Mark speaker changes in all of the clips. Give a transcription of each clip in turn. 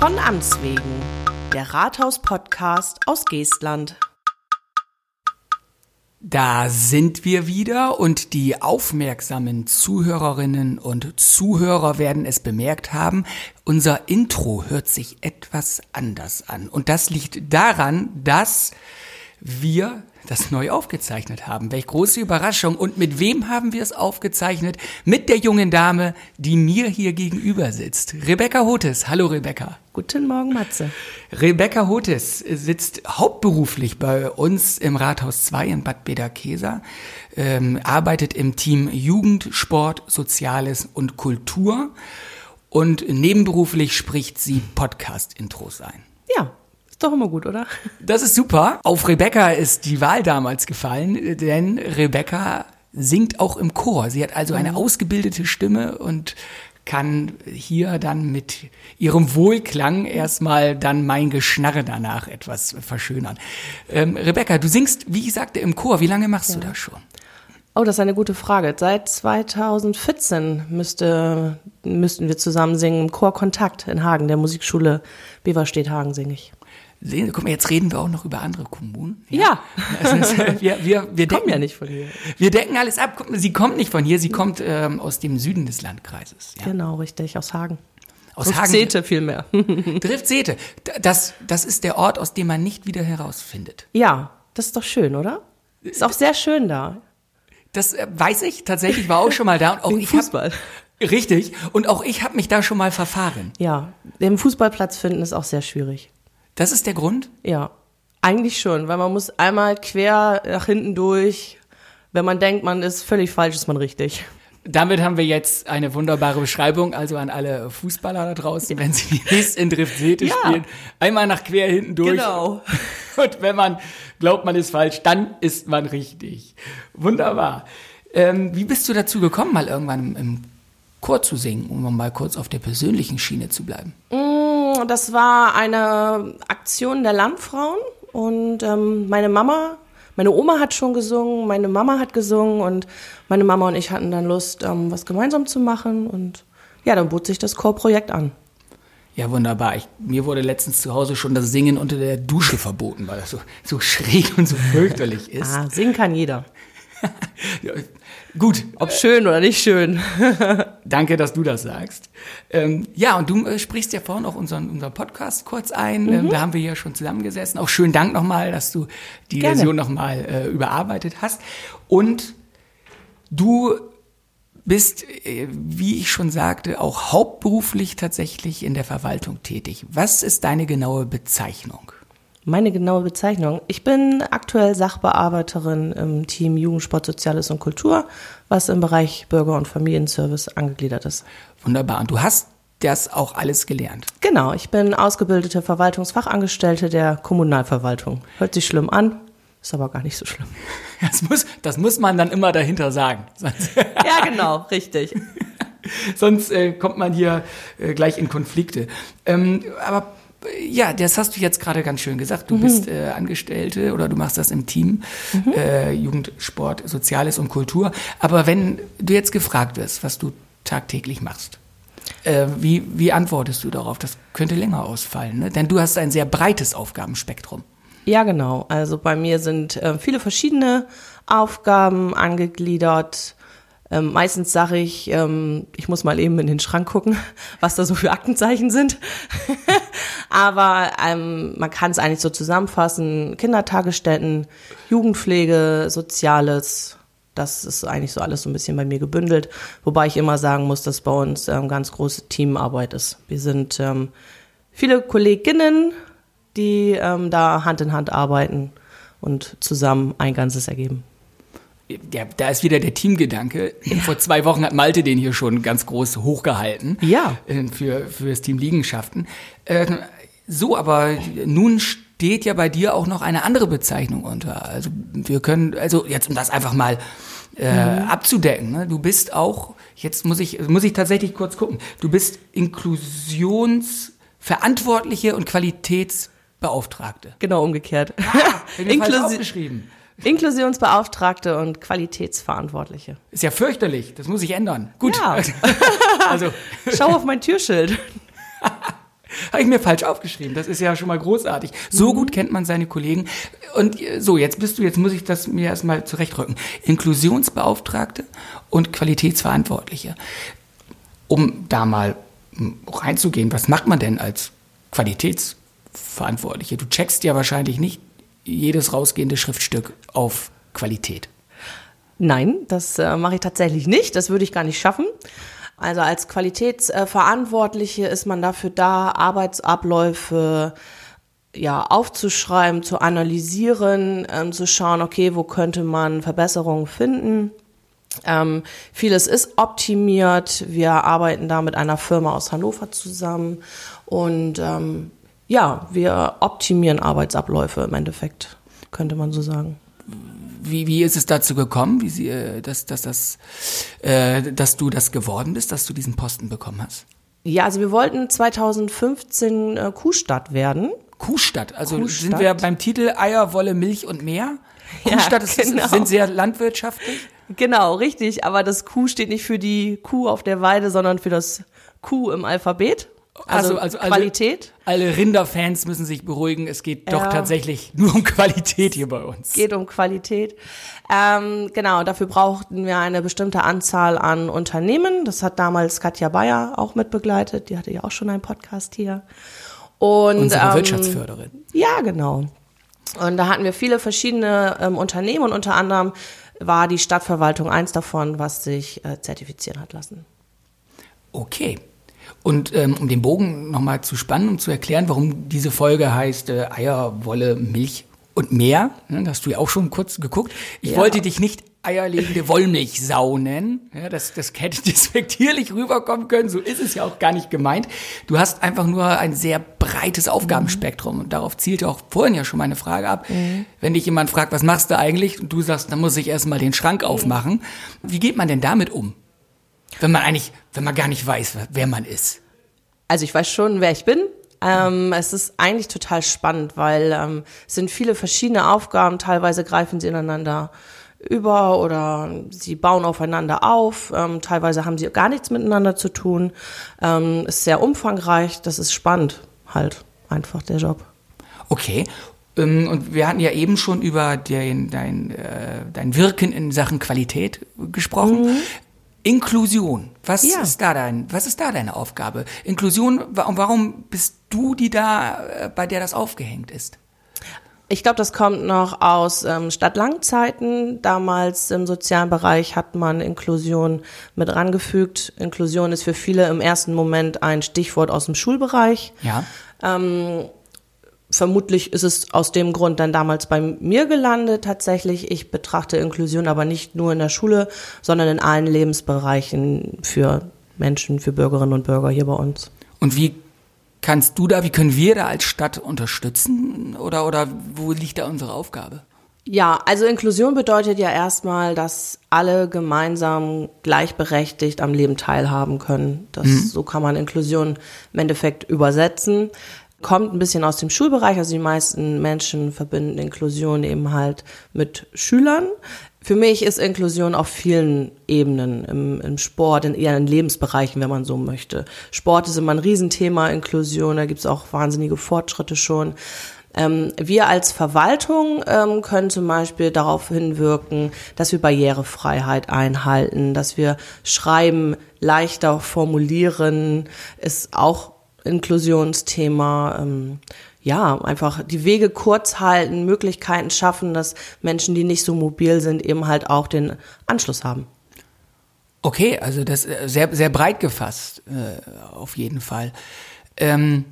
Speaker 1: Von Amts wegen. Der Rathaus-Podcast aus Geestland.
Speaker 2: Da sind wir wieder und die aufmerksamen Zuhörerinnen und Zuhörer werden es bemerkt haben, unser Intro hört sich etwas anders an. Und das liegt daran, dass wir das neu aufgezeichnet haben. Welch große Überraschung. Und mit wem haben wir es aufgezeichnet? Mit der jungen Dame, die mir hier gegenüber sitzt. Rebecca Hotes. Hallo Rebecca.
Speaker 1: Guten Morgen, Matze.
Speaker 2: Rebecca Hotes sitzt hauptberuflich bei uns im Rathaus 2 in Bad Bederkesa, ähm, arbeitet im Team Jugend, Sport, Soziales und Kultur und nebenberuflich spricht sie Podcast-Intros ein.
Speaker 1: Ja, doch immer gut, oder?
Speaker 2: Das ist super. Auf Rebecca ist die Wahl damals gefallen, denn Rebecca singt auch im Chor. Sie hat also eine mhm. ausgebildete Stimme und kann hier dann mit ihrem Wohlklang erstmal dann mein Geschnarre danach etwas verschönern. Ähm, Rebecca, du singst, wie ich sagte, im Chor. Wie lange machst ja. du das schon?
Speaker 1: Oh, das ist eine gute Frage. Seit 2014 müsste, müssten wir zusammen singen im Chor Kontakt in Hagen, der Musikschule Beverstedt Hagen singe ich.
Speaker 2: Sehen, guck mal, jetzt reden wir auch noch über andere Kommunen.
Speaker 1: Ja. ja.
Speaker 2: Wir, wir, wir
Speaker 1: decken ja nicht von hier.
Speaker 2: Wir decken alles ab. Guck mal, sie kommt nicht von hier, sie kommt ähm, aus dem Süden des Landkreises.
Speaker 1: Ja. Genau, richtig, aus Hagen.
Speaker 2: Aus Drift Hagen.
Speaker 1: Sete vielmehr.
Speaker 2: Drift Sete. Das, das ist der Ort, aus dem man nicht wieder herausfindet.
Speaker 1: Ja, das ist doch schön, oder? Ist auch sehr schön da.
Speaker 2: Das äh, weiß ich, tatsächlich war auch schon mal da. Und auch
Speaker 1: ich Fußball.
Speaker 2: Hab, richtig. Und auch ich habe mich da schon mal verfahren.
Speaker 1: Ja, den Fußballplatz finden ist auch sehr schwierig.
Speaker 2: Das ist der Grund?
Speaker 1: Ja, eigentlich schon, weil man muss einmal quer nach hinten durch. Wenn man denkt, man ist völlig falsch, ist man richtig.
Speaker 2: Damit haben wir jetzt eine wunderbare Beschreibung, also an alle Fußballer da draußen, wenn sie nicht in Driftsete ja. spielen, einmal nach quer hinten durch.
Speaker 1: Genau.
Speaker 2: Und wenn man glaubt, man ist falsch, dann ist man richtig. Wunderbar. Ähm, wie bist du dazu gekommen, mal irgendwann im, im Chor zu singen, um mal kurz auf der persönlichen Schiene zu bleiben?
Speaker 1: Mm, das war eine Aktion der Landfrauen und ähm, meine Mama, meine Oma hat schon gesungen, meine Mama hat gesungen und meine Mama und ich hatten dann Lust, ähm, was gemeinsam zu machen und ja, dann bot sich das Chorprojekt an.
Speaker 2: Ja, wunderbar. Ich, mir wurde letztens zu Hause schon das Singen unter der Dusche verboten, weil das so, so schräg und so fürchterlich ist.
Speaker 1: Ah, singen kann jeder.
Speaker 2: ja, Gut.
Speaker 1: Ob schön oder nicht schön.
Speaker 2: Danke, dass du das sagst. Ähm, ja, und du äh, sprichst ja vorhin auch unseren, unseren Podcast kurz ein. Ähm, mhm. da haben wir ja schon zusammengesessen. Auch schönen Dank nochmal, dass du die Gerne. Version nochmal äh, überarbeitet hast. Und du bist, äh, wie ich schon sagte, auch hauptberuflich tatsächlich in der Verwaltung tätig. Was ist deine genaue Bezeichnung?
Speaker 1: Meine genaue Bezeichnung. Ich bin aktuell Sachbearbeiterin im Team Jugendsport, Soziales und Kultur, was im Bereich Bürger- und Familienservice angegliedert ist.
Speaker 2: Wunderbar. Und du hast das auch alles gelernt?
Speaker 1: Genau. Ich bin ausgebildete Verwaltungsfachangestellte der Kommunalverwaltung. Hört sich schlimm an, ist aber gar nicht so schlimm.
Speaker 2: Das muss, das muss man dann immer dahinter sagen.
Speaker 1: ja, genau, richtig.
Speaker 2: Sonst äh, kommt man hier äh, gleich in Konflikte. Ähm, aber ja, das hast du jetzt gerade ganz schön gesagt. Du mhm. bist äh, Angestellte oder du machst das im Team, mhm. äh, Jugend, Sport, Soziales und Kultur. Aber wenn du jetzt gefragt wirst, was du tagtäglich machst, äh, wie, wie antwortest du darauf? Das könnte länger ausfallen, ne? denn du hast ein sehr breites Aufgabenspektrum.
Speaker 1: Ja, genau. Also bei mir sind äh, viele verschiedene Aufgaben angegliedert. Ähm, meistens sage ich, ähm, ich muss mal eben in den Schrank gucken, was da so für Aktenzeichen sind. Aber ähm, man kann es eigentlich so zusammenfassen. Kindertagesstätten, Jugendpflege, Soziales, das ist eigentlich so alles so ein bisschen bei mir gebündelt. Wobei ich immer sagen muss, dass bei uns ähm, ganz große Teamarbeit ist. Wir sind ähm, viele Kolleginnen, die ähm, da Hand in Hand arbeiten und zusammen ein Ganzes ergeben
Speaker 2: ja, da ist wieder der Teamgedanke. Ja. Vor zwei Wochen hat Malte den hier schon ganz groß hochgehalten.
Speaker 1: Ja.
Speaker 2: Äh, für, für das Team Liegenschaften. Ähm, so, aber nun steht ja bei dir auch noch eine andere Bezeichnung unter. Also wir können, also jetzt um das einfach mal äh, mhm. abzudecken. Ne? Du bist auch, jetzt muss ich, muss ich tatsächlich kurz gucken. Du bist Inklusionsverantwortliche und Qualitätsbeauftragte.
Speaker 1: Genau umgekehrt.
Speaker 2: Ah, Inklusi
Speaker 1: Inklusionsbeauftragte und Qualitätsverantwortliche.
Speaker 2: Ist ja fürchterlich, das muss ich ändern. Gut.
Speaker 1: Ja. also. Schau auf mein Türschild.
Speaker 2: Habe ich mir falsch aufgeschrieben. Das ist ja schon mal großartig. So mhm. gut kennt man seine Kollegen. Und äh, so, jetzt bist du, jetzt muss ich das mir erstmal zurechtrücken. Inklusionsbeauftragte und Qualitätsverantwortliche. Um da mal hm, reinzugehen, was macht man denn als Qualitätsverantwortliche? Du checkst ja wahrscheinlich nicht jedes rausgehende Schriftstück auf Qualität.
Speaker 1: Nein, das äh, mache ich tatsächlich nicht. Das würde ich gar nicht schaffen. Also als Qualitätsverantwortliche ist man dafür da, Arbeitsabläufe ja aufzuschreiben, zu analysieren, ähm, zu schauen, okay, wo könnte man Verbesserungen finden. Ähm, vieles ist optimiert. Wir arbeiten da mit einer Firma aus Hannover zusammen und ähm, ja, wir optimieren Arbeitsabläufe im Endeffekt, könnte man so sagen
Speaker 2: wie, wie ist es dazu gekommen, wie sie, äh, dass, dass, dass, äh, dass du das geworden bist, dass du diesen Posten bekommen hast?
Speaker 1: Ja, also wir wollten 2015 äh, Kuhstadt werden.
Speaker 2: Kuhstadt, also Kuhstadt. sind wir beim Titel Eier, Wolle, Milch und mehr? Kuhstadt ja, genau. ist, sind sehr landwirtschaftlich.
Speaker 1: Genau, richtig. Aber das Kuh steht nicht für die Kuh auf der Weide, sondern für das Kuh im Alphabet. Also, also, also Qualität.
Speaker 2: Alle, alle Rinderfans müssen sich beruhigen. Es geht doch tatsächlich nur um Qualität hier bei uns.
Speaker 1: Es geht um Qualität. Ähm, genau, dafür brauchten wir eine bestimmte Anzahl an Unternehmen. Das hat damals Katja Bayer auch mitbegleitet. Die hatte ja auch schon einen Podcast hier. Und,
Speaker 2: Unsere ähm, Wirtschaftsförderin.
Speaker 1: Ja, genau. Und da hatten wir viele verschiedene ähm, Unternehmen und unter anderem war die Stadtverwaltung eins davon, was sich äh, zertifizieren hat lassen.
Speaker 2: Okay. Und ähm, um den Bogen nochmal zu spannen, um zu erklären, warum diese Folge heißt äh, Eier, Wolle, Milch und mehr, ne, hast du ja auch schon kurz geguckt. Ich ja. wollte dich nicht eierlegende Wollmilchsau nennen. Ja, das, das hätte despektierlich rüberkommen können, so ist es ja auch gar nicht gemeint. Du hast einfach nur ein sehr breites Aufgabenspektrum mhm. und darauf zielte auch vorhin ja schon meine Frage ab. Mhm. Wenn dich jemand fragt, was machst du eigentlich? Und du sagst, dann muss ich erstmal den Schrank aufmachen. Wie geht man denn damit um? Wenn man eigentlich, wenn man gar nicht weiß, wer man ist.
Speaker 1: Also ich weiß schon, wer ich bin. Ähm, es ist eigentlich total spannend, weil ähm, es sind viele verschiedene Aufgaben. Teilweise greifen sie ineinander über oder sie bauen aufeinander auf. Ähm, teilweise haben sie gar nichts miteinander zu tun. Ähm, ist sehr umfangreich. Das ist spannend, halt einfach der Job.
Speaker 2: Okay. Ähm, und wir hatten ja eben schon über den, dein, äh, dein Wirken in Sachen Qualität gesprochen. Mhm. Inklusion. Was ja. ist da dein, was ist da deine Aufgabe? Inklusion, warum bist du die da, äh, bei der das aufgehängt ist?
Speaker 1: Ich glaube, das kommt noch aus ähm, Stadtlangzeiten. Damals im sozialen Bereich hat man Inklusion mit rangefügt. Inklusion ist für viele im ersten Moment ein Stichwort aus dem Schulbereich.
Speaker 2: Ja.
Speaker 1: Ähm, vermutlich ist es aus dem Grund dann damals bei mir gelandet. Tatsächlich, ich betrachte Inklusion aber nicht nur in der Schule, sondern in allen Lebensbereichen für Menschen, für Bürgerinnen und Bürger hier bei uns.
Speaker 2: Und wie kannst du da, wie können wir da als Stadt unterstützen? Oder, oder wo liegt da unsere Aufgabe?
Speaker 1: Ja, also Inklusion bedeutet ja erstmal, dass alle gemeinsam gleichberechtigt am Leben teilhaben können. Das, mhm. So kann man Inklusion im Endeffekt übersetzen kommt ein bisschen aus dem Schulbereich. Also die meisten Menschen verbinden Inklusion eben halt mit Schülern. Für mich ist Inklusion auf vielen Ebenen, im, im Sport, in eher in Lebensbereichen, wenn man so möchte. Sport ist immer ein Riesenthema, Inklusion, da gibt's auch wahnsinnige Fortschritte schon. Ähm, wir als Verwaltung ähm, können zum Beispiel darauf hinwirken, dass wir Barrierefreiheit einhalten, dass wir Schreiben leichter formulieren, ist auch Inklusionsthema, ähm, ja, einfach die Wege kurz halten, Möglichkeiten schaffen, dass Menschen, die nicht so mobil sind, eben halt auch den Anschluss haben.
Speaker 2: Okay, also das äh, sehr sehr breit gefasst äh, auf jeden Fall. Ähm,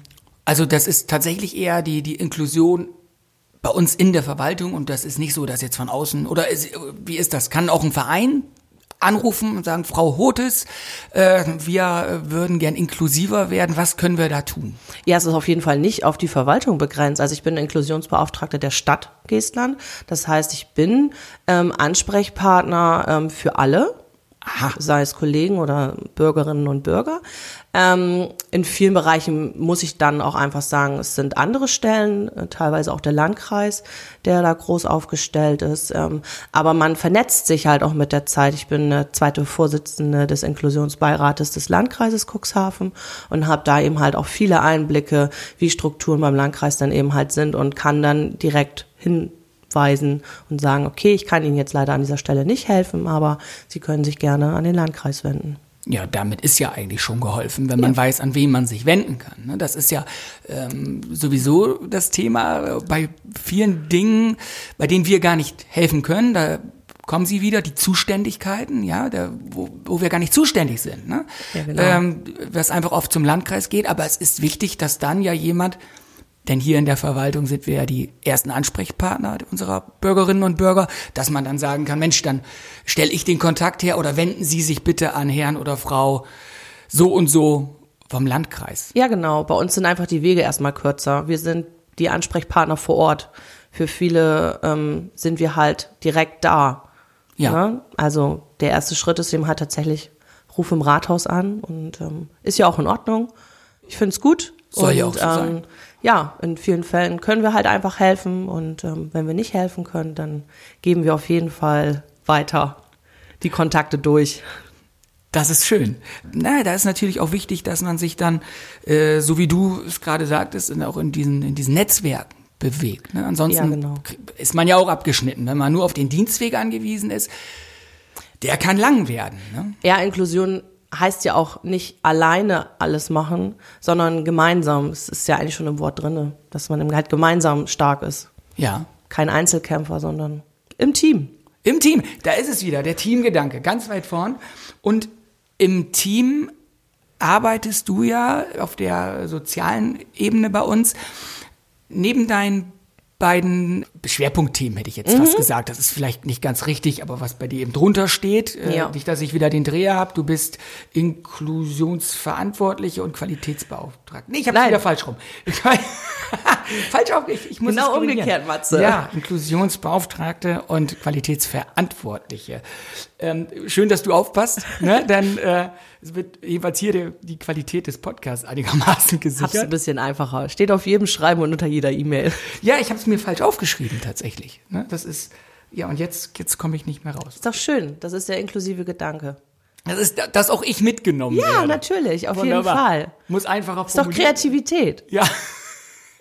Speaker 2: also das ist tatsächlich eher die die Inklusion bei uns in der Verwaltung und das ist nicht so, dass jetzt von außen oder ist, wie ist das? Kann auch ein Verein anrufen und sagen, Frau Hotes, äh, wir würden gern inklusiver werden. Was können wir da tun?
Speaker 1: Ja, es ist auf jeden Fall nicht auf die Verwaltung begrenzt. Also ich bin Inklusionsbeauftragte der Stadt Geestland. Das heißt, ich bin ähm, Ansprechpartner ähm, für alle Aha. sei es Kollegen oder Bürgerinnen und Bürger. Ähm, in vielen Bereichen muss ich dann auch einfach sagen, es sind andere Stellen, äh, teilweise auch der Landkreis, der da groß aufgestellt ist. Ähm, aber man vernetzt sich halt auch mit der Zeit. Ich bin eine zweite Vorsitzende des Inklusionsbeirates des Landkreises Cuxhaven und habe da eben halt auch viele Einblicke, wie Strukturen beim Landkreis dann eben halt sind und kann dann direkt hinweisen und sagen, okay, ich kann Ihnen jetzt leider an dieser Stelle nicht helfen, aber Sie können sich gerne an den Landkreis wenden.
Speaker 2: Ja, damit ist ja eigentlich schon geholfen, wenn man ja. weiß, an wen man sich wenden kann. Ne? Das ist ja ähm, sowieso das Thema bei vielen Dingen, bei denen wir gar nicht helfen können. Da kommen sie wieder, die Zuständigkeiten, ja, da, wo, wo wir gar nicht zuständig sind. Ne? Ja, genau. ähm, was einfach oft zum Landkreis geht. Aber es ist wichtig, dass dann ja jemand denn hier in der Verwaltung sind wir ja die ersten Ansprechpartner unserer Bürgerinnen und Bürger, dass man dann sagen kann, Mensch, dann stelle ich den Kontakt her oder wenden Sie sich bitte an Herrn oder Frau so und so vom Landkreis.
Speaker 1: Ja, genau. Bei uns sind einfach die Wege erstmal kürzer. Wir sind die Ansprechpartner vor Ort. Für viele ähm, sind wir halt direkt da. Ja. Ne? Also der erste Schritt ist eben halt tatsächlich, ruf im Rathaus an und ähm, ist ja auch in Ordnung. Ich finde es gut.
Speaker 2: Soll und, ja auch so sein.
Speaker 1: Ja, in vielen Fällen können wir halt einfach helfen und ähm, wenn wir nicht helfen können, dann geben wir auf jeden Fall weiter die Kontakte durch.
Speaker 2: Das ist schön. Na, da ist natürlich auch wichtig, dass man sich dann, äh, so wie du es gerade sagtest, auch in diesen, in diesen Netzwerken bewegt. Ne? Ansonsten ja, genau. ist man ja auch abgeschnitten, wenn man nur auf den Dienstweg angewiesen ist. Der kann lang werden. Ne?
Speaker 1: Ja, Inklusion heißt ja auch nicht alleine alles machen, sondern gemeinsam. Es ist ja eigentlich schon im Wort drinne, dass man halt gemeinsam stark ist.
Speaker 2: Ja.
Speaker 1: Kein Einzelkämpfer, sondern im Team.
Speaker 2: Im Team, da ist es wieder, der Teamgedanke, ganz weit vorn. Und im Team arbeitest du ja auf der sozialen Ebene bei uns. Neben deinen beiden Schwerpunktthemen, hätte ich jetzt mhm. fast gesagt. Das ist vielleicht nicht ganz richtig, aber was bei dir eben drunter steht, äh, ja. äh, nicht, dass ich wieder den Dreher habe, du bist Inklusionsverantwortliche und Qualitätsbeauftragte. Nee, ich habe wieder falsch rum. falsch auf, ich, ich muss
Speaker 1: Genau umgekehrt, Matze.
Speaker 2: Ja, Inklusionsbeauftragte und Qualitätsverantwortliche. Ähm, schön, dass du aufpasst, ne? Dann äh, es wird jeweils hier der, die Qualität des Podcasts einigermaßen gesichert.
Speaker 1: Hab's ein bisschen einfacher. Steht auf jedem Schreiben und unter jeder E-Mail.
Speaker 2: Ja, ich habe es mir falsch aufgeschrieben tatsächlich. Ne? Das ist ja und jetzt jetzt komme ich nicht mehr raus.
Speaker 1: Ist doch schön. Das ist der inklusive Gedanke.
Speaker 2: Das ist, dass auch ich mitgenommen ja, werde.
Speaker 1: Ja, natürlich, auf Wunderbar. jeden Fall.
Speaker 2: Muss einfacher
Speaker 1: Ist doch Kreativität.
Speaker 2: Ja.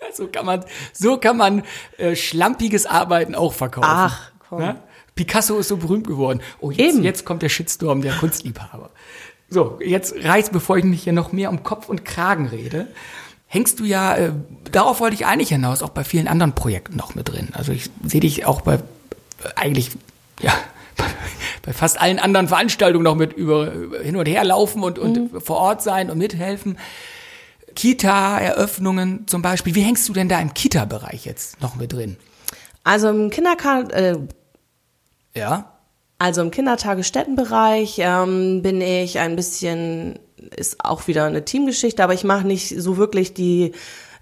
Speaker 2: So kann man, so kann man äh, schlampiges Arbeiten auch verkaufen.
Speaker 1: Ach, komm. Ne?
Speaker 2: Picasso ist so berühmt geworden. Oh, jetzt, Eben. jetzt kommt der Shitstorm der Kunstliebhaber. So, jetzt reicht, bevor ich mich hier noch mehr um Kopf und Kragen rede, hängst du ja, äh, darauf wollte ich eigentlich hinaus, auch bei vielen anderen Projekten noch mit drin. Also ich sehe dich auch bei, eigentlich, ja, bei fast allen anderen Veranstaltungen noch mit über, hin und her laufen und, und mhm. vor Ort sein und mithelfen. Kita-Eröffnungen zum Beispiel. Wie hängst du denn da im Kita-Bereich jetzt noch mit drin?
Speaker 1: Also im Kinderkar äh,
Speaker 2: ja.
Speaker 1: Also im Kindertagesstättenbereich ähm, bin ich ein bisschen, ist auch wieder eine Teamgeschichte, aber ich mache nicht so wirklich die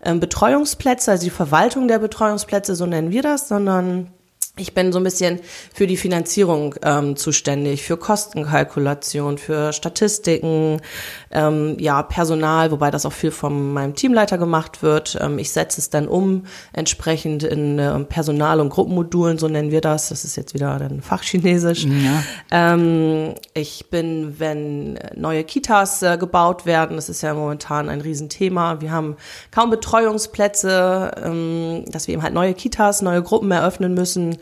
Speaker 1: ähm, Betreuungsplätze, also die Verwaltung der Betreuungsplätze, so nennen wir das, sondern ich bin so ein bisschen für die Finanzierung ähm, zuständig, für Kostenkalkulation, für Statistiken, ähm, ja, Personal, wobei das auch viel von meinem Teamleiter gemacht wird. Ähm, ich setze es dann um, entsprechend in äh, Personal- und Gruppenmodulen, so nennen wir das. Das ist jetzt wieder ein Fachchinesisch. Ja. Ähm, ich bin, wenn neue Kitas äh, gebaut werden, das ist ja momentan ein Riesenthema. Wir haben kaum Betreuungsplätze, ähm, dass wir eben halt neue Kitas, neue Gruppen eröffnen müssen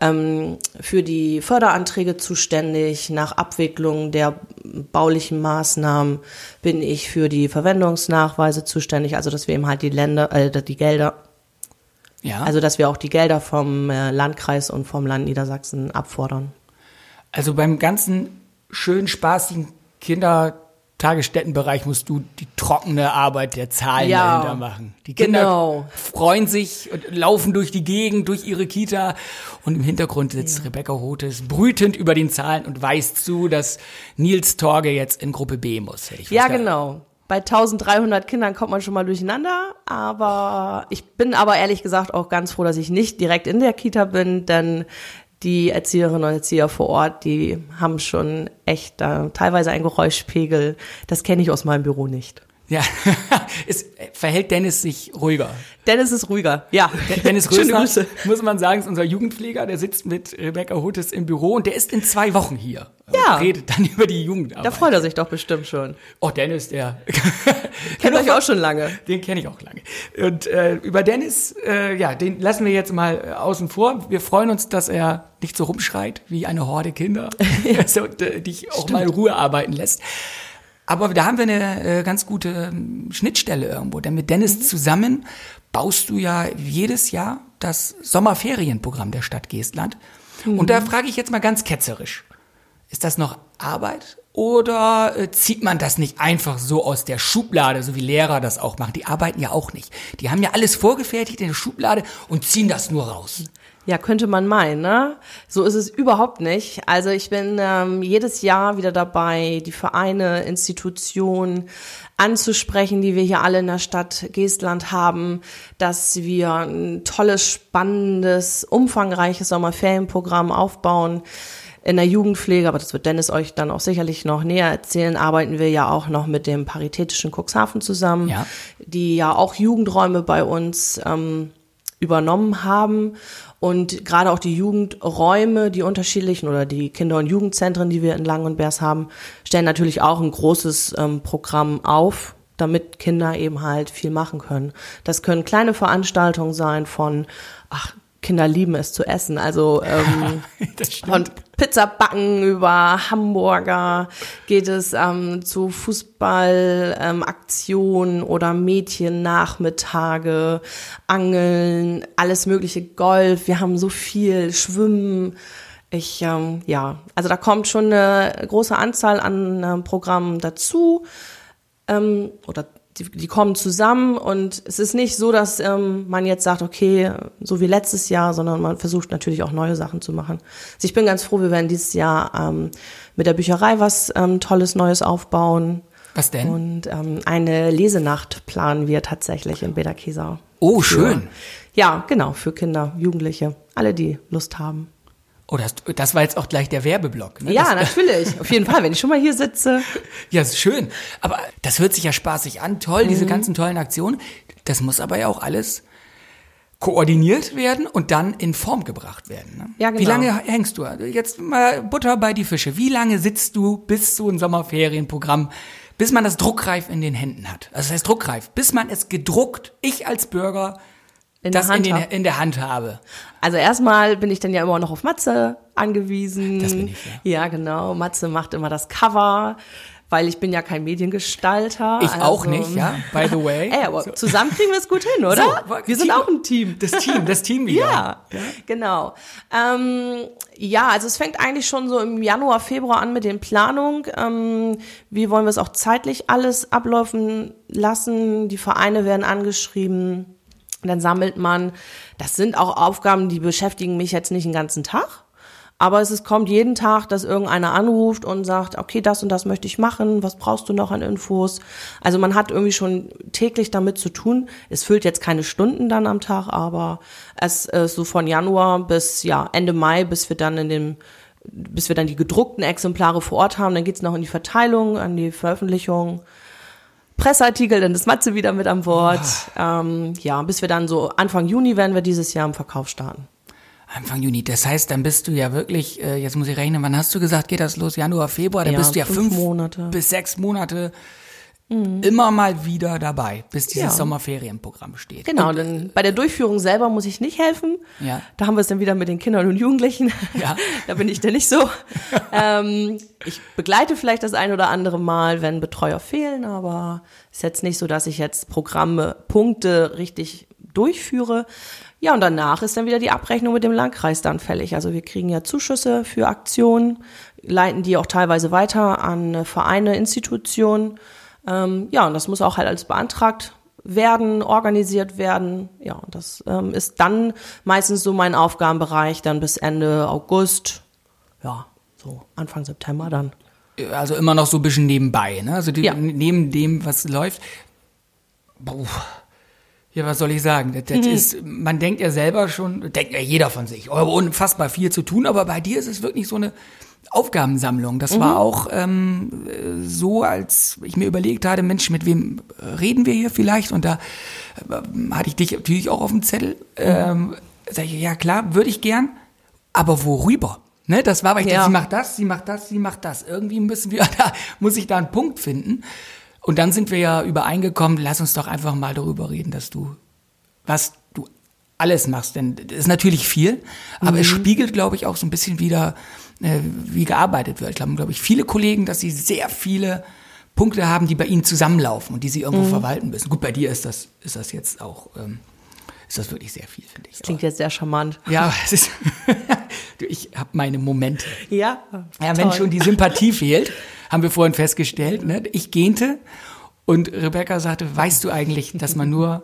Speaker 1: ähm, für die Förderanträge zuständig. Nach Abwicklung der baulichen Maßnahmen bin ich für die Verwendungsnachweise zuständig, also dass wir eben halt die Länder, äh, die Gelder ja. Also, dass wir auch die Gelder vom äh, Landkreis und vom Land Niedersachsen abfordern.
Speaker 2: Also beim ganzen schön spaßigen Kinder Tagesstättenbereich musst du die trockene Arbeit der Zahlen ja, dahinter machen. Die Kinder genau. freuen sich und laufen durch die Gegend, durch ihre Kita und im Hintergrund sitzt ja. Rebecca Hotes brütend über den Zahlen und weist zu, dass Nils Torge jetzt in Gruppe B muss.
Speaker 1: Ja, genau. Bei 1300 Kindern kommt man schon mal durcheinander, aber ich bin aber ehrlich gesagt auch ganz froh, dass ich nicht direkt in der Kita bin, denn die Erzieherinnen und Erzieher vor Ort, die haben schon echt äh, teilweise einen Geräuschpegel. Das kenne ich aus meinem Büro nicht.
Speaker 2: Ja, es verhält Dennis sich ruhiger.
Speaker 1: Dennis ist ruhiger, ja.
Speaker 2: Dennis Rösner, muss man sagen, ist unser Jugendpfleger, der sitzt mit Rebecca Hutes im Büro und der ist in zwei Wochen hier.
Speaker 1: Ja.
Speaker 2: Und redet dann über die Jugendarbeit.
Speaker 1: Da freut er sich doch bestimmt schon.
Speaker 2: Oh, Dennis, der
Speaker 1: Kennt euch auch schon lange.
Speaker 2: Den kenne ich auch lange. Und äh, über Dennis, äh, ja, den lassen wir jetzt mal äh, außen vor. Wir freuen uns, dass er nicht so rumschreit wie eine Horde Kinder, also, äh, dich auch mal in Ruhe arbeiten lässt. Aber da haben wir eine äh, ganz gute ähm, Schnittstelle irgendwo, denn mit Dennis
Speaker 1: Mhm.
Speaker 2: zusammen baust du ja jedes Jahr das Sommerferienprogramm der Stadt Geestland. Und
Speaker 1: Mhm.
Speaker 2: da frage ich jetzt mal ganz ketzerisch, ist das noch Arbeit oder äh, zieht man das nicht einfach so aus der Schublade, so wie Lehrer das auch machen? Die arbeiten ja auch nicht. Die haben ja alles vorgefertigt in der Schublade und ziehen das nur raus.
Speaker 1: Ja, könnte man meinen, ne? So ist es überhaupt nicht. Also ich bin ähm, jedes Jahr wieder dabei, die Vereine, Institutionen anzusprechen, die wir hier alle in der Stadt Geestland haben, dass wir ein tolles, spannendes, umfangreiches Sommerferienprogramm aufbauen. In der Jugendpflege, aber das wird Dennis euch dann auch sicherlich noch näher erzählen, arbeiten wir ja auch noch mit dem Paritätischen Cuxhaven zusammen,
Speaker 2: Ja.
Speaker 1: die ja auch Jugendräume bei uns ähm, übernommen haben. Und gerade auch die Jugendräume, die unterschiedlichen oder die Kinder- und Jugendzentren, die wir in Lang und Bers haben, stellen natürlich auch ein großes ähm, Programm auf, damit Kinder eben halt viel machen können. Das können kleine Veranstaltungen sein von, ach, Kinder lieben es zu essen. Also ähm, von Pizzabacken über Hamburger geht es ähm, zu Fußballaktionen ähm, Aktionen oder Mädchennachmittage, Angeln, alles mögliche, Golf. Wir haben so viel Schwimmen. Ich, ähm, ja, also da kommt schon eine große Anzahl an ähm, Programmen dazu ähm, oder die, die kommen zusammen und es ist nicht so, dass ähm, man jetzt sagt, okay, so wie letztes Jahr, sondern man versucht natürlich auch neue Sachen zu machen. Also ich bin ganz froh, wir werden dieses Jahr ähm, mit der Bücherei was ähm, Tolles Neues aufbauen
Speaker 2: Was denn?
Speaker 1: und ähm, eine Lesenacht planen wir tatsächlich in Bederkesau.
Speaker 2: oh,
Speaker 1: Für-
Speaker 2: schön.
Speaker 1: Ja, genau, für Kinder, Jugendliche, alle, die Lust haben.
Speaker 2: Oh, das, das war jetzt auch gleich der Werbeblock. Ne?
Speaker 1: Ja,
Speaker 2: das,
Speaker 1: natürlich, auf jeden Fall, wenn ich schon mal hier sitze.
Speaker 2: Ja, ist schön. Aber das hört sich ja spaßig an. Toll,
Speaker 1: Mhm.
Speaker 2: diese ganzen tollen Aktionen. Das muss aber ja auch alles koordiniert werden und dann in Form gebracht werden. Ne?
Speaker 1: Ja, genau.
Speaker 2: Wie lange hängst du? Jetzt mal Butter bei die Fische. Wie lange sitzt du bis zu ein Sommerferienprogramm, bis man das druckreif in den Händen hat? Also das heißt druckreif, bis man es gedruckt, ich als Bürger,
Speaker 1: In der
Speaker 2: das
Speaker 1: Hand
Speaker 2: in, den,
Speaker 1: habe.
Speaker 2: in der Hand habe.
Speaker 1: Also erstmal bin ich dann ja immer noch auf Matze angewiesen.
Speaker 2: Das bin ich,
Speaker 1: ja. Ja, genau. Matze macht immer das Cover, weil ich bin ja kein Mediengestalter.
Speaker 2: Ich
Speaker 1: also,
Speaker 2: auch nicht, ja, by the way.
Speaker 1: Ey, aber zusammen kriegen wir es gut hin, oder?
Speaker 2: So,
Speaker 1: wir sind
Speaker 2: Team-
Speaker 1: auch ein Team.
Speaker 2: Das Team, das Team wieder.
Speaker 1: Ja, genau. Ähm, ja, also es fängt eigentlich schon so im Januar, Februar an mit den Planungen. Ähm, wie wollen wir es auch zeitlich alles ablaufen lassen? Die Vereine werden angeschrieben. Dann sammelt man. Das sind auch Aufgaben, die beschäftigen mich jetzt nicht den ganzen Tag. Aber es ist, kommt jeden Tag, dass irgendeiner anruft und sagt, okay, das und das möchte ich machen, was brauchst du noch an Infos? Also man hat irgendwie schon täglich damit zu tun. Es füllt jetzt keine Stunden dann am Tag, aber es ist so von Januar bis ja Ende Mai, bis wir dann in dem bis wir dann die gedruckten Exemplare vor Ort haben, dann geht's noch in die Verteilung, an die Veröffentlichung. Presseartikel, dann ist Matze wieder mit an Bord. Ähm, ja, bis wir dann so Anfang Juni werden wir dieses Jahr im Verkauf starten.
Speaker 2: Anfang Juni. Das heißt, dann bist du ja wirklich, äh, jetzt muss ich rechnen, wann hast du gesagt, geht das los? Januar, Februar? Dann
Speaker 1: Ja,
Speaker 2: bist du ja
Speaker 1: fünf
Speaker 2: fünf,
Speaker 1: Monate.
Speaker 2: bis sechs Monate immer mal wieder dabei, bis dieses
Speaker 1: Ja.
Speaker 2: Sommerferienprogramm steht.
Speaker 1: Genau, denn bei der Durchführung selber muss ich nicht helfen.
Speaker 2: Ja.
Speaker 1: Da haben wir es dann wieder mit den Kindern und Jugendlichen.
Speaker 2: Ja.
Speaker 1: da bin ich dann nicht so. ähm, ich begleite vielleicht das ein oder andere Mal, wenn Betreuer fehlen, aber ist jetzt nicht so, dass ich jetzt Programme, Punkte richtig durchführe. Ja, und danach ist dann wieder die Abrechnung mit dem Landkreis dann fällig. Also wir kriegen ja Zuschüsse für Aktionen, leiten die auch teilweise weiter an Vereine, Institutionen. Ähm, ja, und das muss auch halt alles beantragt werden, organisiert werden. Ja, und das ähm, ist dann meistens so mein Aufgabenbereich, dann bis Ende August. Ja, so Anfang September dann.
Speaker 2: Also immer noch so ein bisschen nebenbei, ne? Also die,
Speaker 1: Ja.
Speaker 2: neben dem, was läuft. Puh. Ja, was soll ich sagen? Das, das ist, man denkt ja selber schon, denkt ja jeder von sich, oh, unfassbar viel zu tun, aber bei dir ist es wirklich so eine Aufgabensammlung. Das war auch ähm, äh, so, als ich mir überlegt hatte, Mensch, mit wem reden wir hier vielleicht? Und da äh, hatte ich dich natürlich auch auf dem Zettel. Ähm, sag ich, ja klar, würde ich gern, aber worüber? Ne, das war, weil ich
Speaker 1: Ja.
Speaker 2: dachte, sie macht das, sie macht das, sie macht das. Irgendwie müssen wir da, muss ich da einen Punkt finden. Und dann sind wir ja übereingekommen, lass uns doch einfach mal darüber reden, dass du, was du alles machst. Denn das ist natürlich viel, aber es spiegelt, glaube ich, auch so ein bisschen wieder, äh, wie gearbeitet wird. Ich glaube, glaube ich, viele Kollegen, dass sie sehr viele Punkte haben, die bei ihnen zusammenlaufen und die sie irgendwo verwalten müssen. Gut, bei dir ist das, ist das jetzt auch, ähm, ist das wirklich sehr viel, finde ich.
Speaker 1: Klingt jetzt sehr charmant.
Speaker 2: Ja, es ist, ich habe meine Momente.
Speaker 1: Ja.
Speaker 2: Ja, wenn schon die Sympathie fehlt, haben wir vorhin festgestellt. Ne? Ich gähnte und Rebecca sagte, weißt du eigentlich, dass man nur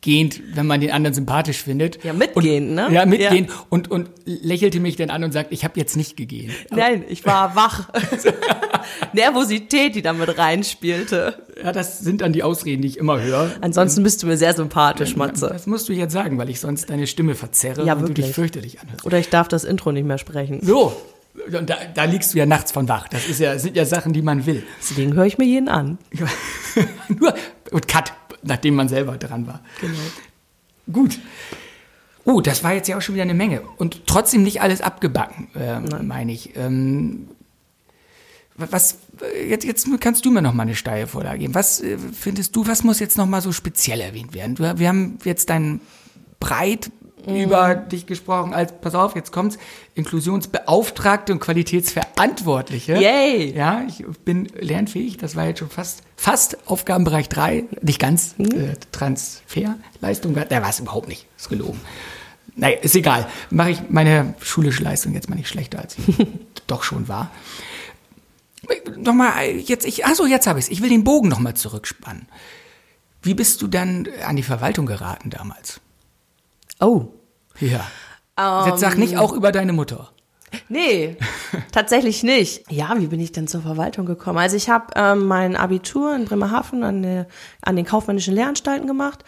Speaker 2: gähnt, wenn man den anderen sympathisch findet?
Speaker 1: Ja, mitgehend, ne?
Speaker 2: Ja, mitgehen
Speaker 1: Ja.
Speaker 2: Und, und lächelte mich dann an und sagt, ich habe jetzt nicht gegähnt.
Speaker 1: Nein, ich war wach. Nervosität, die damit reinspielte.
Speaker 2: Ja, das sind dann die Ausreden, die ich immer höre.
Speaker 1: Ansonsten bist du mir sehr sympathisch, Matze.
Speaker 2: Das musst du jetzt sagen, weil ich sonst deine Stimme verzerre
Speaker 1: Ja,
Speaker 2: und du dich
Speaker 1: wirklich.
Speaker 2: fürchterlich anhörst.
Speaker 1: Oder ich darf das Intro nicht mehr sprechen.
Speaker 2: So, und da, da liegst du ja nachts von wach. Das ist ja, das sind ja Sachen, die man will.
Speaker 1: Deswegen höre ich mir jeden an.
Speaker 2: Nur und Cut, nachdem man selber dran war. Genau. Gut. Oh, das war jetzt ja auch schon wieder eine Menge. Und trotzdem nicht alles abgebacken, äh, meine ich. Ähm, was, äh, jetzt, jetzt kannst du mir noch mal eine steile Vorlage geben. Was äh, findest du, was muss jetzt noch mal so speziell erwähnt werden? Du, wir haben jetzt dein breit über dich gesprochen als, pass auf, jetzt kommt's, Inklusionsbeauftragte und Qualitätsverantwortliche.
Speaker 1: Yay!
Speaker 2: Ja, ich bin lernfähig, das war jetzt schon fast, fast Aufgabenbereich 3, nicht ganz, äh, Transferleistung, der war es überhaupt nicht, ist gelogen. Naja, ist egal, mache ich meine schulische Leistung jetzt mal nicht schlechter, als sie doch schon war. Nochmal, jetzt, ich, achso, jetzt habe ich es, ich will den Bogen nochmal zurückspannen. Wie bist du dann an die Verwaltung geraten damals?
Speaker 1: Oh.
Speaker 2: Ja. Jetzt sag nicht auch über deine Mutter.
Speaker 1: Nee, tatsächlich nicht. Ja, wie bin ich denn zur Verwaltung gekommen? Also ich habe ähm, mein Abitur in Bremerhaven an, der, an den kaufmännischen Lehranstalten gemacht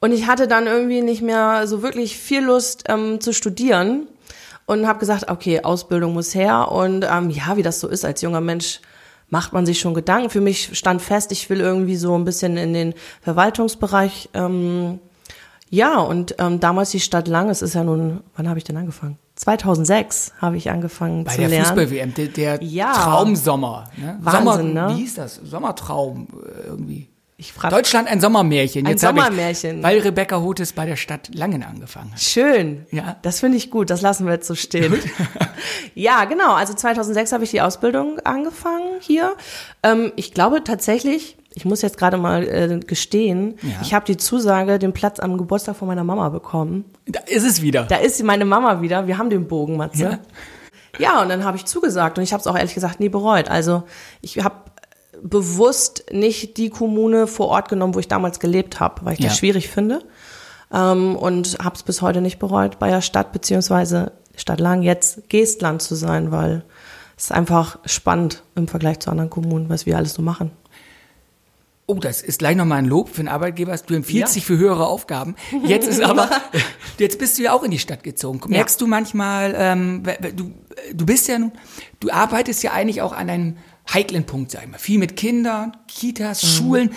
Speaker 1: und ich hatte dann irgendwie nicht mehr so wirklich viel Lust ähm, zu studieren und habe gesagt, okay, Ausbildung muss her und ähm, ja, wie das so ist als junger Mensch, macht man sich schon Gedanken. Für mich stand fest, ich will irgendwie so ein bisschen in den Verwaltungsbereich ähm, ja, und ähm, damals die Stadt Lang, es ist ja nun, wann habe ich denn angefangen? 2006 habe ich angefangen
Speaker 2: Bei
Speaker 1: zu
Speaker 2: der
Speaker 1: lernen.
Speaker 2: Fußball-WM, der, der
Speaker 1: Ja.
Speaker 2: Traumsommer. Ne?
Speaker 1: Wahnsinn,
Speaker 2: Sommer,
Speaker 1: ne?
Speaker 2: Wie hieß das? Sommertraum äh, irgendwie.
Speaker 1: Ich frage
Speaker 2: Deutschland ein Sommermärchen.
Speaker 1: Ein
Speaker 2: Jetzt hab
Speaker 1: Sommermärchen.
Speaker 2: Ich, weil Rebecca Hotes bei der Stadt Langen angefangen hat.
Speaker 1: Schön.
Speaker 2: Ja.
Speaker 1: Das finde ich gut. Das lassen wir jetzt so stehen. ja, genau. Also 2006 habe ich die Ausbildung angefangen hier. Ähm, ich glaube tatsächlich, ich muss jetzt gerade mal äh, gestehen,
Speaker 2: Ja.
Speaker 1: ich habe die Zusage, den Platz am Geburtstag von meiner Mama bekommen.
Speaker 2: Da ist es wieder.
Speaker 1: Da ist meine Mama wieder. Wir haben den Bogen, Matze.
Speaker 2: Ja.
Speaker 1: Ja, und dann habe ich zugesagt und ich habe es auch ehrlich gesagt nie bereut. Also ich habe bewusst nicht die Kommune vor Ort genommen, wo ich damals gelebt habe, weil ich
Speaker 2: Ja.
Speaker 1: das schwierig finde. Ähm, und habe es bis heute nicht bereut, bei der Stadt beziehungsweise Stadt Lang jetzt Geestland zu sein, weil es ist einfach spannend im Vergleich zu anderen Kommunen, was wir alles so machen.
Speaker 2: Oh, das ist gleich nochmal ein Lob für einen Arbeitgeber. Du empfiehlst
Speaker 1: Ja.
Speaker 2: dich für höhere Aufgaben. Jetzt ist aber, jetzt bist du ja auch in die Stadt gezogen. Merkst du manchmal, ähm, du, du bist ja nun, du arbeitest ja eigentlich auch an einem heiklen Punkt, sag ich mal. Viel mit Kindern, Kitas,
Speaker 1: Mhm.
Speaker 2: Schulen.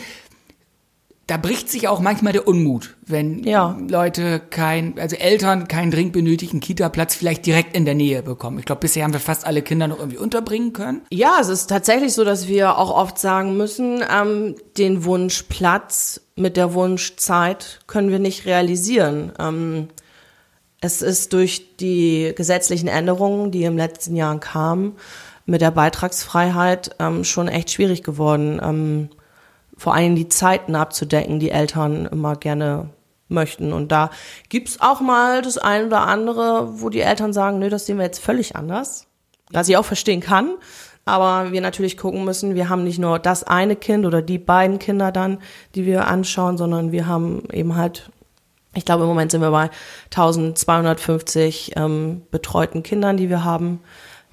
Speaker 2: Da bricht sich auch manchmal der Unmut, wenn
Speaker 1: Ja.
Speaker 2: Leute kein, also Eltern keinen dringend benötigten Kita-Platz vielleicht direkt in der Nähe bekommen. Ich glaube, bisher haben wir fast alle Kinder noch irgendwie unterbringen können.
Speaker 1: Ja, es ist tatsächlich so, dass wir auch oft sagen müssen, ähm, den Wunsch Platz mit der Wunschzeit können wir nicht realisieren. Ähm, es ist durch die gesetzlichen Änderungen, die im letzten Jahr kamen, mit der Beitragsfreiheit ähm, schon echt schwierig geworden, ähm, vor allem die Zeiten abzudecken, die Eltern immer gerne möchten. Und da gibt's auch mal das eine oder andere, wo die Eltern sagen, nö, das sehen wir jetzt völlig anders. Was ich auch verstehen kann. Aber wir natürlich gucken müssen, wir haben nicht nur das eine Kind oder die beiden Kinder dann, die wir anschauen, sondern wir haben eben halt, ich glaube im Moment sind wir bei 1250 ähm, betreuten Kindern, die wir haben.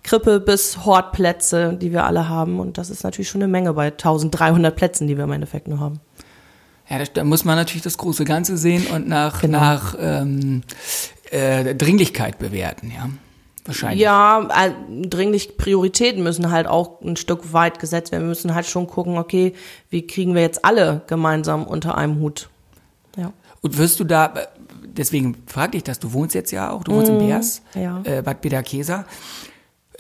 Speaker 1: Krippe bis Hortplätze, die wir alle haben. Und das ist natürlich schon eine Menge bei 1300 Plätzen, die wir im Endeffekt nur haben.
Speaker 2: Ja, da, da muss man natürlich das große Ganze sehen und nach,
Speaker 1: Genau.
Speaker 2: nach ähm, äh, Dringlichkeit bewerten, ja. Wahrscheinlich.
Speaker 1: Ja, äh, dringlich Prioritäten müssen halt auch ein Stück weit gesetzt werden. Wir müssen halt schon gucken, okay, wie kriegen wir jetzt alle gemeinsam unter einem Hut. Ja.
Speaker 2: Und wirst du da, deswegen frag dich das, du wohnst jetzt ja auch, du wohnst in Beers,
Speaker 1: Mhm. ja.
Speaker 2: äh, Bad Bederkesa.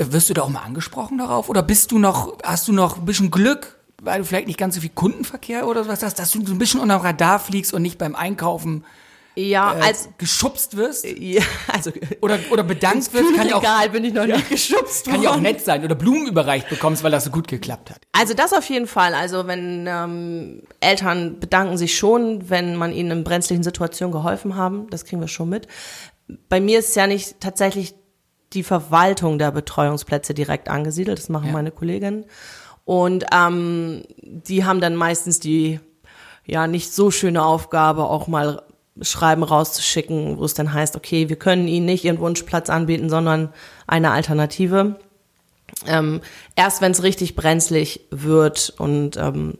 Speaker 2: Äh, Wirst du da auch mal angesprochen darauf? Oder bist du noch, hast du noch ein bisschen Glück, weil du vielleicht nicht ganz so viel Kundenverkehr oder sowas hast, dass du so ein bisschen unter dem Radar fliegst und nicht beim Einkaufen
Speaker 1: Ja,
Speaker 2: äh,
Speaker 1: als
Speaker 2: geschubst wirst?
Speaker 1: ja, also
Speaker 2: Oder, oder bedankt wirst? Kann ja auch,
Speaker 1: egal, bin ich noch nicht geschubst
Speaker 2: kann ja auch
Speaker 1: worden.
Speaker 2: nett sein. Oder Blumen überreicht bekommst, weil das so gut geklappt hat.
Speaker 1: Also das auf jeden Fall. Also wenn ähm, Eltern bedanken sich schon, wenn man ihnen in brenzlichen Situationen geholfen haben, das kriegen wir schon mit. Bei mir ist ja nicht tatsächlich die Verwaltung der Betreuungsplätze direkt angesiedelt, das machen meine Kolleginnen. Und ähm, die haben dann meistens die ja nicht so schöne Aufgabe, auch mal Schreiben rauszuschicken, wo es dann heißt, okay, wir können Ihnen nicht Ihren Wunschplatz anbieten, sondern eine Alternative. Ähm, erst wenn es richtig brenzlig wird und ähm,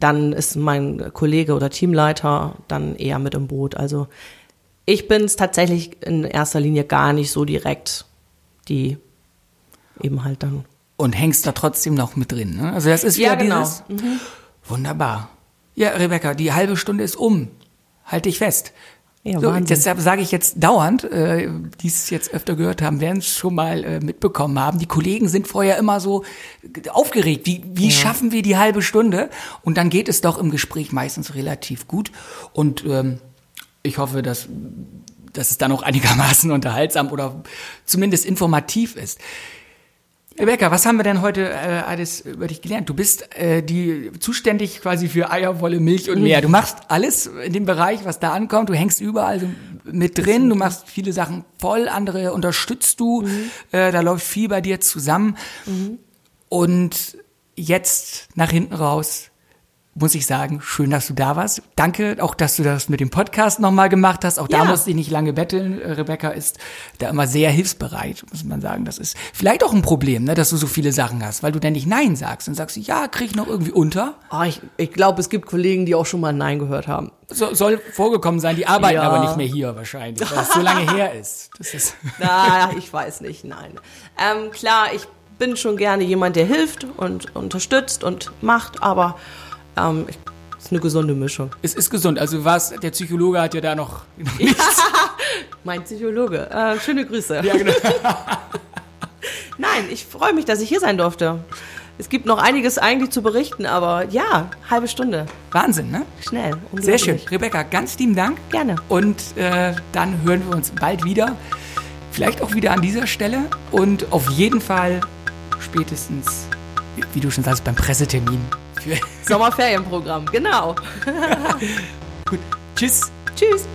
Speaker 1: dann ist mein Kollege oder Teamleiter dann eher mit im Boot. Also ich bin es tatsächlich in erster Linie gar nicht so direkt, die eben halt dann.
Speaker 2: Und hängst da trotzdem noch mit drin. Ne? Also das ist wieder
Speaker 1: Ja, genau.
Speaker 2: dieses. Wunderbar. Ja, Rebecca, die halbe Stunde ist um. Halt dich fest.
Speaker 1: Ja,
Speaker 2: so, deshalb sage ich jetzt dauernd, äh, die es jetzt öfter gehört haben, werden es schon mal äh, mitbekommen haben. Die Kollegen sind vorher immer so aufgeregt. Wie, wie schaffen wir die halbe Stunde? Und dann geht es doch im Gespräch meistens relativ gut. Und ähm, ich hoffe, dass, dass es dann auch einigermaßen unterhaltsam oder zumindest informativ ist. Rebecca, was haben wir denn heute äh, alles über dich gelernt? Du bist äh, die zuständig quasi für Eier, Wolle, Milch und mehr. Du machst alles in dem Bereich, was da ankommt. Du hängst überall so mit drin. Du machst viele Sachen voll, andere unterstützt du. Äh, da läuft viel bei dir zusammen. Und jetzt nach hinten raus muss ich sagen, schön, dass du da warst. Danke auch, dass du das mit dem Podcast nochmal gemacht hast. Auch da
Speaker 1: Ja.
Speaker 2: musste ich nicht lange betteln. Äh, Rebecca ist da immer sehr hilfsbereit, muss man sagen. Das ist vielleicht auch ein Problem, ne, dass du so viele Sachen hast, weil du dann nicht Nein sagst und sagst, ja, krieg ich noch irgendwie unter.
Speaker 1: Oh, ich ich glaube, es gibt Kollegen, die auch schon mal Nein gehört haben.
Speaker 2: So, soll vorgekommen sein, die arbeiten
Speaker 1: Ja.
Speaker 2: aber nicht mehr hier wahrscheinlich, weil es so lange her ist. Das ist
Speaker 1: Na, ich weiß nicht, nein. Ähm, klar, ich bin schon gerne jemand, der hilft und unterstützt und macht, aber ähm, ich, ist eine gesunde Mischung.
Speaker 2: es ist gesund. Also was, der Psychologe hat ja da noch
Speaker 1: Mein Psychologe. Äh, schöne Grüße.
Speaker 2: Ja, genau.
Speaker 1: Nein, ich freue mich, dass ich hier sein durfte. Es gibt noch einiges eigentlich zu berichten, aber ja, halbe Stunde.
Speaker 2: Wahnsinn, ne?
Speaker 1: Schnell.
Speaker 2: Sehr schön. Rebecca, ganz lieben Dank.
Speaker 1: Gerne.
Speaker 2: Und äh, dann hören wir uns bald wieder. Vielleicht auch wieder an dieser Stelle. Und auf jeden Fall spätestens, wie du schon sagst, beim Pressetermin.
Speaker 1: Sommerferienprogramm, genau.
Speaker 2: Gut. Tschüss.
Speaker 1: Tschüss.